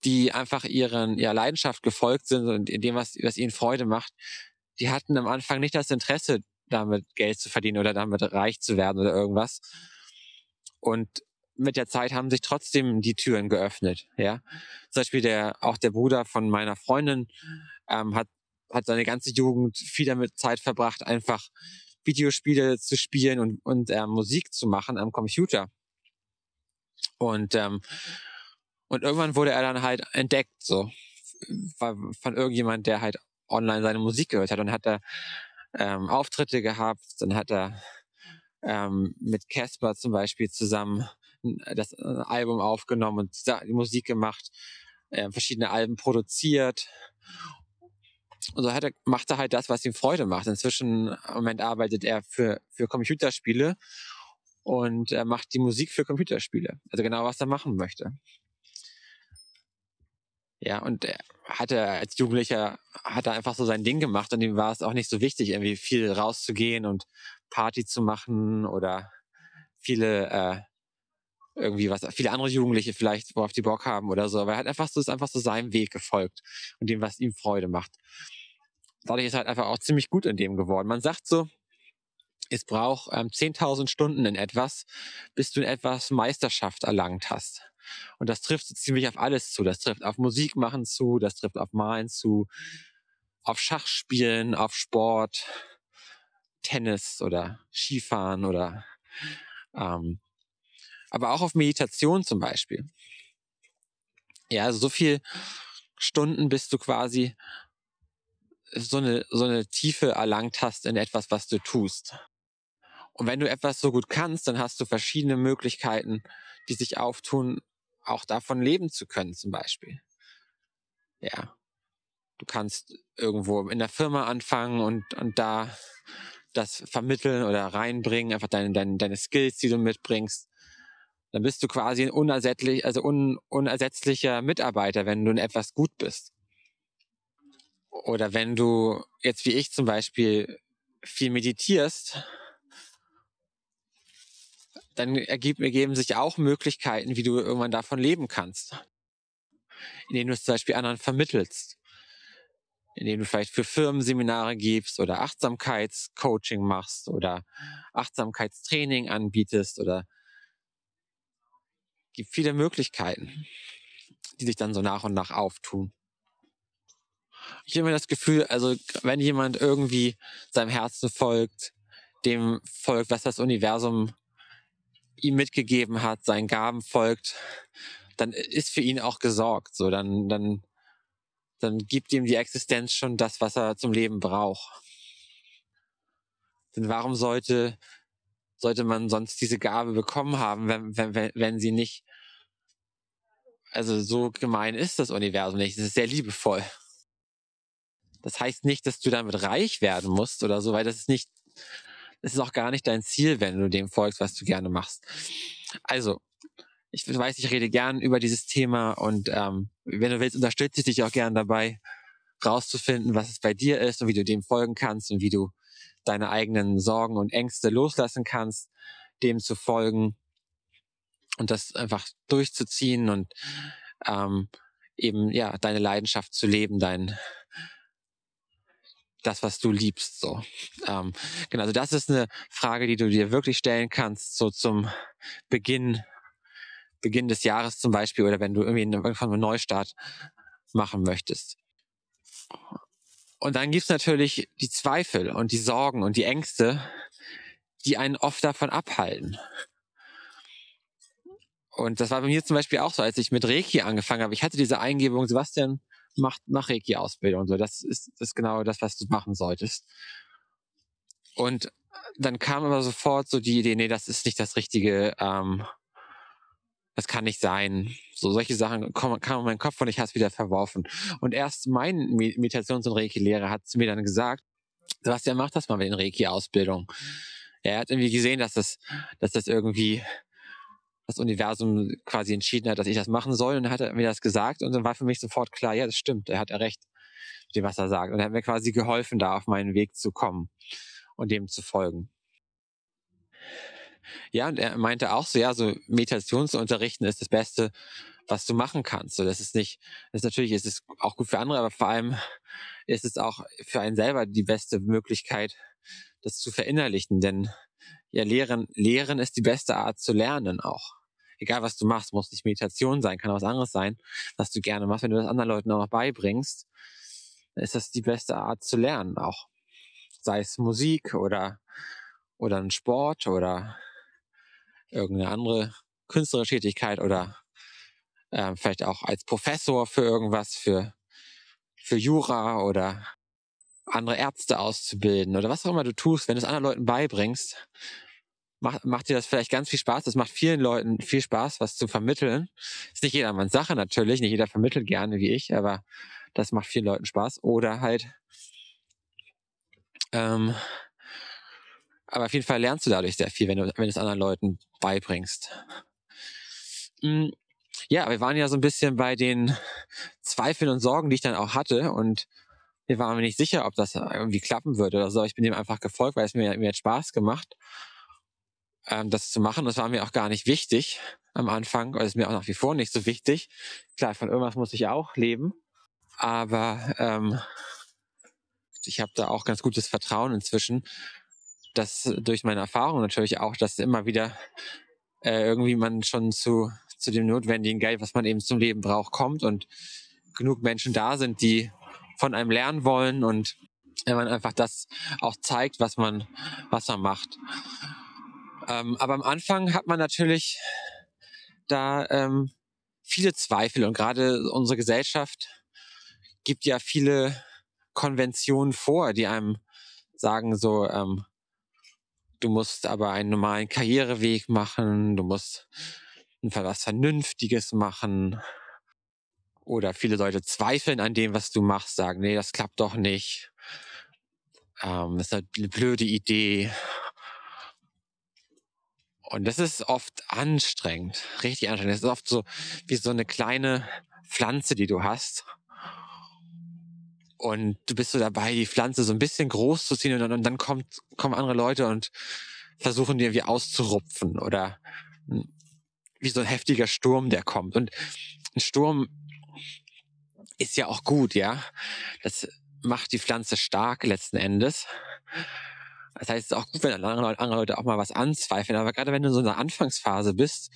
die einfach ihren, ihrer Leidenschaft gefolgt sind und in dem, was, was ihnen Freude macht, die hatten am Anfang nicht das Interesse, damit Geld zu verdienen oder damit reich zu werden oder irgendwas. Und mit der Zeit haben sich trotzdem die Türen geöffnet. Ja, zum Beispiel der auch der Bruder von meiner Freundin ähm, hat hat seine ganze Jugend viel damit Zeit verbracht, einfach Videospiele zu spielen und und äh, Musik zu machen am Computer. Und ähm, und irgendwann wurde er dann halt entdeckt, so von irgendjemand, der halt online seine Musik gehört hat und hat er ähm, Auftritte gehabt, dann hat er ähm, mit Casper zum Beispiel zusammen das äh, Album aufgenommen und die Musik gemacht, äh, verschiedene Alben produziert. Und so hat er, macht er halt das, was ihm Freude macht. Inzwischen im Moment arbeitet er für, für Computerspiele und er macht die Musik für Computerspiele. Also genau, was er machen möchte. Ja, und er hatte als Jugendlicher hat er einfach so sein Ding gemacht und ihm war es auch nicht so wichtig, irgendwie viel rauszugehen und Party zu machen oder viele äh, irgendwie was viele andere Jugendliche vielleicht worauf die Bock haben oder so, aber er hat einfach so ist einfach so seinem Weg gefolgt und dem was ihm Freude macht. Dadurch ist er halt einfach auch ziemlich gut in dem geworden. Man sagt so, es braucht ähm, 10.000 Stunden in etwas, bis du in etwas Meisterschaft erlangt hast. Und das trifft ziemlich auf alles zu. Das trifft auf Musik machen zu, das trifft auf Malen zu, auf Schachspielen, auf Sport, Tennis oder Skifahren oder ähm, aber auch auf Meditation zum Beispiel. Ja, also so viel Stunden, bis du quasi so eine, so eine Tiefe erlangt hast in etwas, was du tust. Und wenn du etwas so gut kannst, dann hast du verschiedene Möglichkeiten, die sich auftun, auch davon leben zu können, zum Beispiel. Ja. Du kannst irgendwo in der Firma anfangen und, und da das vermitteln oder reinbringen, einfach deine, deine, deine Skills, die du mitbringst. Dann bist du quasi ein unersetzlich, also un, unersetzlicher Mitarbeiter, wenn du in etwas gut bist. Oder wenn du jetzt wie ich zum Beispiel viel meditierst, dann ergeben, sich auch Möglichkeiten, wie du irgendwann davon leben kannst. Indem du es zum Beispiel anderen vermittelst. Indem du vielleicht für Firmen Seminare gibst oder Achtsamkeitscoaching machst oder Achtsamkeitstraining anbietest oder gibt viele Möglichkeiten, die sich dann so nach und nach auftun. Ich habe mir das Gefühl, also wenn jemand irgendwie seinem Herzen folgt, dem folgt, was das Universum ihm mitgegeben hat, seinen Gaben folgt, dann ist für ihn auch gesorgt. So, dann, dann, dann gibt ihm die Existenz schon das, was er zum Leben braucht. Denn warum sollte, sollte man sonst diese Gabe bekommen haben, wenn, wenn, wenn sie nicht, also so gemein ist das Universum nicht. Es ist sehr liebevoll. Das heißt nicht, dass du damit reich werden musst oder so, weil das ist nicht es ist auch gar nicht dein Ziel, wenn du dem folgst, was du gerne machst. Also, ich weiß, ich rede gern über dieses Thema und ähm, wenn du willst, unterstütze ich dich auch gern dabei, rauszufinden, was es bei dir ist und wie du dem folgen kannst und wie du deine eigenen Sorgen und Ängste loslassen kannst, dem zu folgen und das einfach durchzuziehen und ähm, eben ja deine Leidenschaft zu leben, dein das, was du liebst. So, ähm, genau. Also das ist eine Frage, die du dir wirklich stellen kannst, so zum Beginn, Beginn des Jahres zum Beispiel, oder wenn du irgendwie einen, einen Neustart machen möchtest. Und dann gibt's natürlich die Zweifel und die Sorgen und die Ängste, die einen oft davon abhalten. Und das war bei mir zum Beispiel auch so, als ich mit Reiki angefangen habe. Ich hatte diese Eingebung, Sebastian, mach, mach Reiki-Ausbildung. So, das ist, das ist genau das, was du machen solltest. Und dann kam aber sofort so die Idee, nee, das ist nicht das Richtige, ähm, das kann nicht sein. So solche Sachen kamen in meinen Kopf und ich habe es wieder verworfen. Und erst mein Meditations- und Reiki-Lehrer hat mir dann gesagt, Sebastian, mach das mal mit den Reiki-Ausbildung. Er hat irgendwie gesehen, dass das, dass das irgendwie das Universum quasi entschieden hat, dass ich das machen soll. Und hat mir das gesagt und dann war für mich sofort klar, ja, das stimmt, er hat er recht, mit dem, was er sagt. Und er hat mir quasi geholfen, da auf meinen Weg zu kommen und dem zu folgen. Ja, und er meinte auch so, ja, so Meditation zu unterrichten ist das Beste, was du machen kannst. So, das ist nicht, das ist natürlich, ist es auch gut für andere, aber vor allem ist es auch für einen selber die beste Möglichkeit, das zu verinnerlichen, denn ja, Lehren, Lehren ist die beste Art zu lernen auch. Egal was du machst, muss nicht Meditation sein, kann auch was anderes sein, was du gerne machst. Wenn du das anderen Leuten auch noch beibringst, ist das die beste Art zu lernen auch. Sei es Musik oder, oder ein Sport oder irgendeine andere künstlerische Tätigkeit oder äh, vielleicht auch als Professor für irgendwas, für, für Jura oder andere Ärzte auszubilden oder was auch immer du tust, wenn du es anderen Leuten beibringst, macht, macht dir das vielleicht ganz viel Spaß. Das macht vielen Leuten viel Spaß, was zu vermitteln. Ist nicht jedermanns Sache natürlich, nicht jeder vermittelt gerne wie ich, aber das macht vielen Leuten Spaß. Oder halt, ähm, aber auf jeden Fall lernst du dadurch sehr viel, wenn du, wenn du es anderen Leuten beibringst. Hm, ja, wir waren ja so ein bisschen bei den Zweifeln und Sorgen, die ich dann auch hatte und wir waren mir nicht sicher, ob das irgendwie klappen würde oder so. Ich bin dem einfach gefolgt, weil es mir, mir hat Spaß gemacht, ähm, das zu machen. Das war mir auch gar nicht wichtig am Anfang, oder ist mir auch nach wie vor nicht so wichtig. Klar, von irgendwas muss ich auch leben, aber ähm, ich habe da auch ganz gutes Vertrauen inzwischen, dass durch meine Erfahrung natürlich auch, dass immer wieder äh, irgendwie man schon zu zu dem notwendigen Geld, was man eben zum Leben braucht, kommt und genug Menschen da sind, die von einem lernen wollen und wenn man einfach das auch zeigt, was man, was man macht. Ähm, aber am Anfang hat man natürlich da ähm, viele Zweifel und gerade unsere Gesellschaft gibt ja viele Konventionen vor, die einem sagen so, ähm, du musst aber einen normalen Karriereweg machen, du musst was Vernünftiges machen. Oder viele Leute zweifeln an dem, was du machst, sagen, nee, das klappt doch nicht. Ähm, das ist eine blöde Idee. Und das ist oft anstrengend, richtig anstrengend. Das ist oft so wie so eine kleine Pflanze, die du hast. Und du bist so dabei, die Pflanze so ein bisschen groß zu ziehen und dann, und dann kommt, kommen andere Leute und versuchen dir irgendwie auszurupfen oder wie so ein heftiger Sturm, der kommt. Und ein Sturm ist ja auch gut, ja. Das macht die Pflanze stark letzten Endes. Das heißt, es ist auch gut, wenn andere, andere Leute auch mal was anzweifeln. Aber gerade wenn du in so einer Anfangsphase bist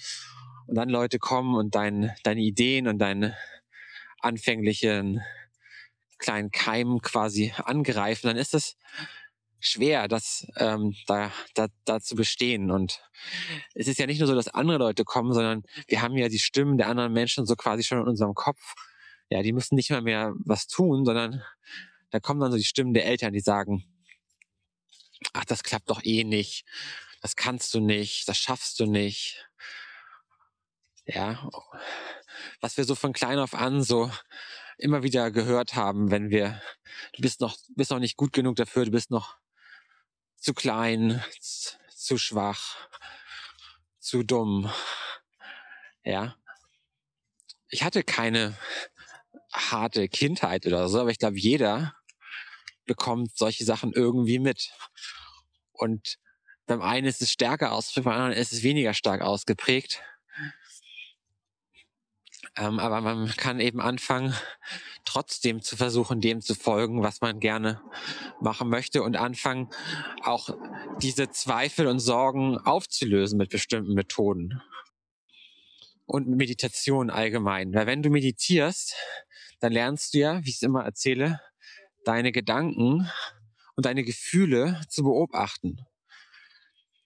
und dann Leute kommen und dein, deine Ideen und deine anfänglichen kleinen Keimen quasi angreifen, dann ist es schwer, das ähm, da, da, da zu bestehen. Und es ist ja nicht nur so, dass andere Leute kommen, sondern wir haben ja die Stimmen der anderen Menschen so quasi schon in unserem Kopf. Ja, die müssen nicht mal mehr was tun, sondern da kommen dann so die Stimmen der Eltern, die sagen, ach, das klappt doch eh nicht, das kannst du nicht, das schaffst du nicht. Ja, was wir so von klein auf an so immer wieder gehört haben, wenn wir, du bist noch, bist noch nicht gut genug dafür, du bist noch zu klein, zu schwach, zu dumm. Ja. Ich hatte keine harte Kindheit oder so, aber ich glaube, jeder bekommt solche Sachen irgendwie mit. Und beim einen ist es stärker ausgeprägt, beim anderen ist es weniger stark ausgeprägt. Ähm, aber man kann eben anfangen, trotzdem zu versuchen, dem zu folgen, was man gerne machen möchte und anfangen, auch diese Zweifel und Sorgen aufzulösen mit bestimmten Methoden. Und Meditation allgemein. Weil wenn du meditierst, dann lernst du ja, wie ich es immer erzähle, deine Gedanken und deine Gefühle zu beobachten.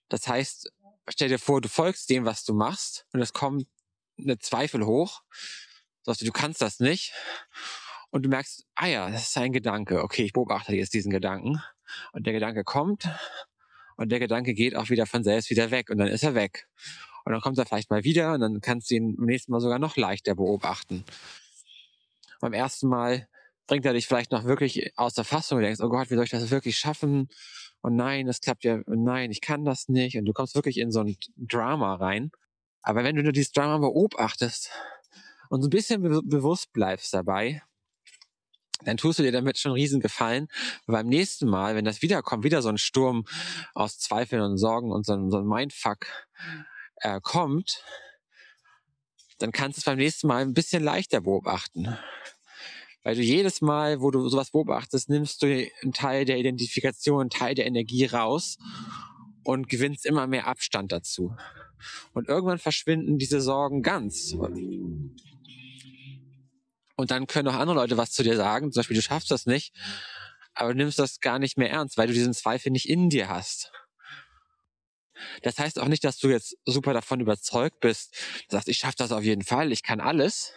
Das heißt, stell dir vor, du folgst dem, was du machst und es kommt eine Zweifel hoch. Sagst du, du kannst das nicht. Und du merkst, ah ja, das ist ein Gedanke. Okay, ich beobachte jetzt diesen Gedanken. Und der Gedanke kommt und der Gedanke geht auch wieder von selbst wieder weg und dann ist er weg. Und dann kommt er vielleicht mal wieder und dann kannst du ihn beim nächsten Mal sogar noch leichter beobachten. Beim ersten Mal bringt er dich vielleicht noch wirklich aus der Fassung und denkst, oh Gott, wie soll ich das wirklich schaffen? Und nein, das klappt ja, und nein, ich kann das nicht. Und du kommst wirklich in so ein Drama rein. Aber wenn du nur dieses Drama beobachtest und so ein bisschen be bewusst bleibst dabei, dann tust du dir damit schon einen riesen Gefallen. Beim nächsten Mal, wenn das wiederkommt, wieder so ein Sturm aus Zweifeln und Sorgen und so ein, so ein Mindfuck äh, kommt, dann kannst du es beim nächsten Mal ein bisschen leichter beobachten. Weil du jedes Mal, wo du sowas beobachtest, nimmst du einen Teil der Identifikation, einen Teil der Energie raus und gewinnst immer mehr Abstand dazu. Und irgendwann verschwinden diese Sorgen ganz. Und dann können auch andere Leute was zu dir sagen, zum Beispiel, du schaffst das nicht, aber du nimmst das gar nicht mehr ernst, weil du diesen Zweifel nicht in dir hast. Das heißt auch nicht, dass du jetzt super davon überzeugt bist, sagst, ich schaffe das auf jeden Fall, ich kann alles,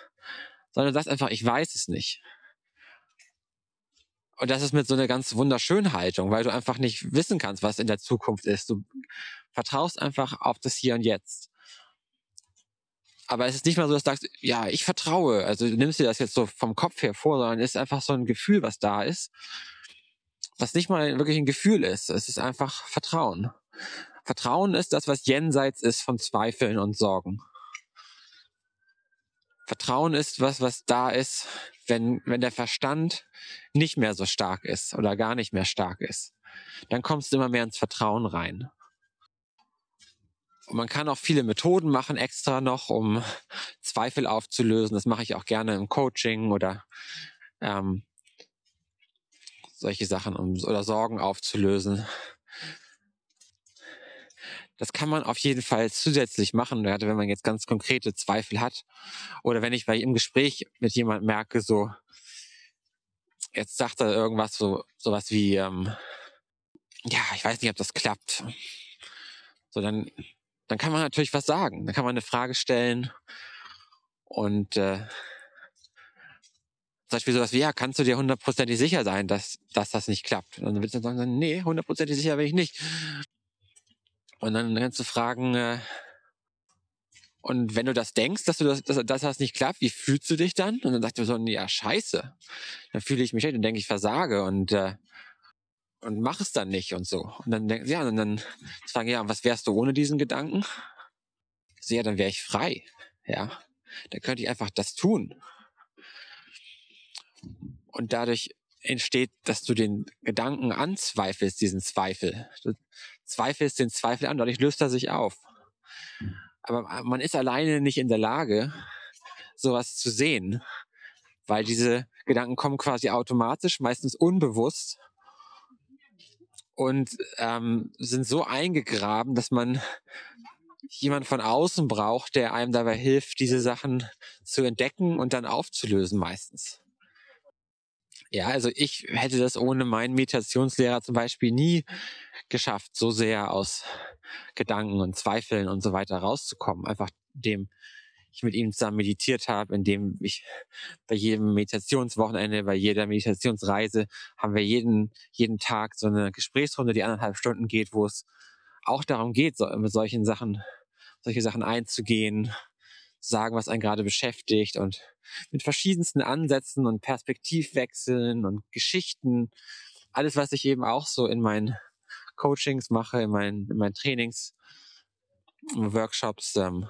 sondern du sagst einfach, ich weiß es nicht. Und das ist mit so einer ganz wunderschönen Haltung, weil du einfach nicht wissen kannst, was in der Zukunft ist. Du vertraust einfach auf das Hier und Jetzt. Aber es ist nicht mal so, dass du sagst, ja, ich vertraue. Also du nimmst dir das jetzt so vom Kopf her vor, sondern es ist einfach so ein Gefühl, was da ist, was nicht mal wirklich ein Gefühl ist. Es ist einfach Vertrauen. Vertrauen ist das, was jenseits ist von Zweifeln und Sorgen. Vertrauen ist was, was da ist, wenn, wenn der Verstand nicht mehr so stark ist oder gar nicht mehr stark ist. Dann kommst du immer mehr ins Vertrauen rein. Und man kann auch viele Methoden machen extra noch, um Zweifel aufzulösen. Das mache ich auch gerne im Coaching oder ähm, solche Sachen um, oder Sorgen aufzulösen. Das kann man auf jeden Fall zusätzlich machen, wenn man jetzt ganz konkrete Zweifel hat. Oder wenn ich bei im Gespräch mit jemandem merke, so, jetzt sagt er irgendwas so, sowas wie, ähm, ja, ich weiß nicht, ob das klappt. So, dann, dann kann man natürlich was sagen. Dann kann man eine Frage stellen und äh, zum Beispiel sowas wie, ja, kannst du dir hundertprozentig sicher sein, dass, dass das nicht klappt? Und dann wird dann sagen, nee, hundertprozentig sicher bin ich nicht. Und dann kannst du fragen, äh, und wenn du das denkst, dass du das, dass, dass das nicht klappt, wie fühlst du dich dann? Und dann sagt du so, ja, scheiße. Dann fühle ich mich schlecht und denke, ich versage und, äh, und mach es dann nicht und so. Und dann denk, ja, und dann fragen, ja, was wärst du ohne diesen Gedanken? So, ja, dann wäre ich frei. Ja. Dann könnte ich einfach das tun. Und dadurch entsteht, dass du den Gedanken anzweifelst, diesen Zweifel. Zweifelst den Zweifel an, dadurch löst er sich auf. Aber man ist alleine nicht in der Lage, sowas zu sehen, weil diese Gedanken kommen quasi automatisch, meistens unbewusst und ähm, sind so eingegraben, dass man jemand von außen braucht, der einem dabei hilft, diese Sachen zu entdecken und dann aufzulösen meistens. Ja, also ich hätte das ohne meinen Meditationslehrer zum Beispiel nie geschafft, so sehr aus Gedanken und Zweifeln und so weiter rauszukommen. Einfach dem ich mit ihm zusammen meditiert habe, indem ich bei jedem Meditationswochenende, bei jeder Meditationsreise haben wir jeden, jeden Tag so eine Gesprächsrunde, die anderthalb Stunden geht, wo es auch darum geht, so, mit solchen Sachen, solche Sachen einzugehen, sagen, was einen gerade beschäftigt und mit verschiedensten Ansätzen und Perspektivwechseln und Geschichten. Alles, was ich eben auch so in meinen Coachings mache, in meinen, in meinen Trainings, Workshops, ähm,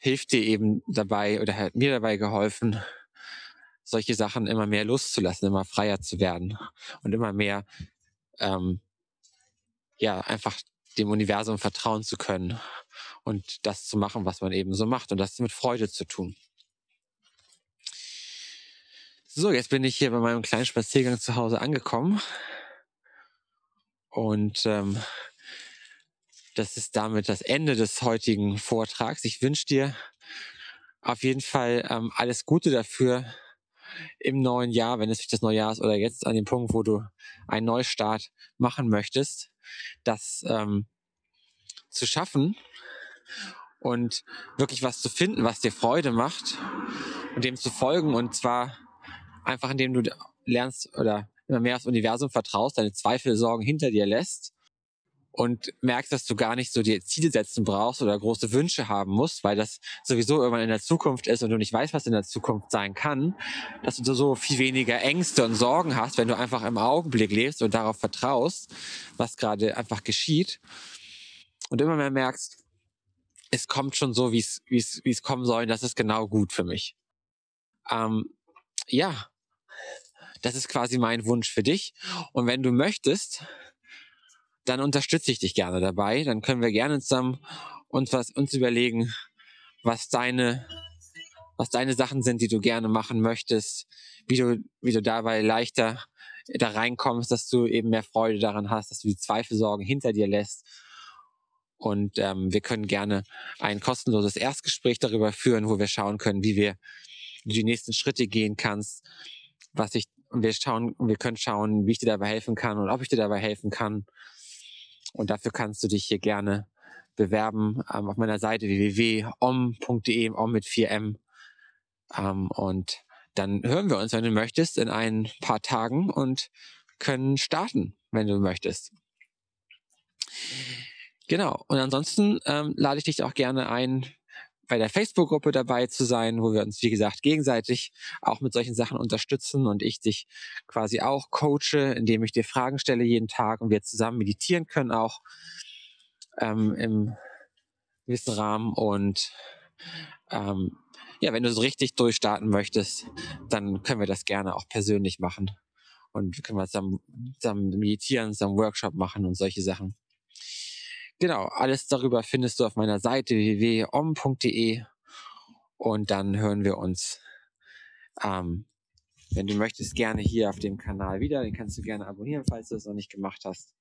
hilft dir eben dabei oder hat mir dabei geholfen, solche Sachen immer mehr loszulassen, immer freier zu werden und immer mehr, ähm, ja, einfach dem Universum vertrauen zu können und das zu machen, was man eben so macht und das mit Freude zu tun. So, jetzt bin ich hier bei meinem kleinen Spaziergang zu Hause angekommen und ähm, das ist damit das Ende des heutigen Vortrags. Ich wünsche dir auf jeden Fall ähm, alles Gute dafür im neuen Jahr, wenn es nicht das neue Jahr ist oder jetzt an dem Punkt, wo du einen Neustart machen möchtest, das ähm, zu schaffen und wirklich was zu finden, was dir Freude macht und dem zu folgen und zwar einfach indem du lernst oder immer mehr aufs Universum vertraust, deine Zweifel, Sorgen hinter dir lässt und merkst, dass du gar nicht so die Ziele setzen brauchst oder große Wünsche haben musst, weil das sowieso irgendwann in der Zukunft ist und du nicht weißt, was in der Zukunft sein kann, dass du so viel weniger Ängste und Sorgen hast, wenn du einfach im Augenblick lebst und darauf vertraust, was gerade einfach geschieht und immer mehr merkst, es kommt schon so, wie es wie es wie es kommen soll, das ist genau gut für mich. Ähm, ja, das ist quasi mein Wunsch für dich. Und wenn du möchtest, dann unterstütze ich dich gerne dabei. Dann können wir gerne zusammen uns was uns überlegen, was deine, was deine Sachen sind, die du gerne machen möchtest, wie du, wie du dabei leichter da reinkommst, dass du eben mehr Freude daran hast, dass du die Zweifelsorgen hinter dir lässt. Und ähm, wir können gerne ein kostenloses Erstgespräch darüber führen, wo wir schauen können, wie wir die nächsten Schritte gehen kannst, was ich wir schauen, wir können schauen, wie ich dir dabei helfen kann und ob ich dir dabei helfen kann. Und dafür kannst du dich hier gerne bewerben ähm, auf meiner Seite www.om.de, om mit 4m. Ähm, und dann hören wir uns, wenn du möchtest, in ein paar Tagen und können starten, wenn du möchtest. Genau. Und ansonsten ähm, lade ich dich auch gerne ein, bei der Facebook-Gruppe dabei zu sein, wo wir uns, wie gesagt, gegenseitig auch mit solchen Sachen unterstützen und ich dich quasi auch coache, indem ich dir Fragen stelle jeden Tag und wir zusammen meditieren können auch ähm, im gewissen Rahmen. Und ähm, ja, wenn du so richtig durchstarten möchtest, dann können wir das gerne auch persönlich machen. Und können wir zusammen, zusammen meditieren, zusammen Workshop machen und solche Sachen. Genau, alles darüber findest du auf meiner Seite www.om.de und dann hören wir uns, ähm, wenn du möchtest, gerne hier auf dem Kanal wieder. Den kannst du gerne abonnieren, falls du es noch nicht gemacht hast.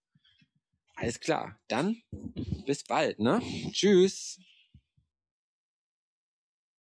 Alles klar, dann bis bald, ne? Tschüss.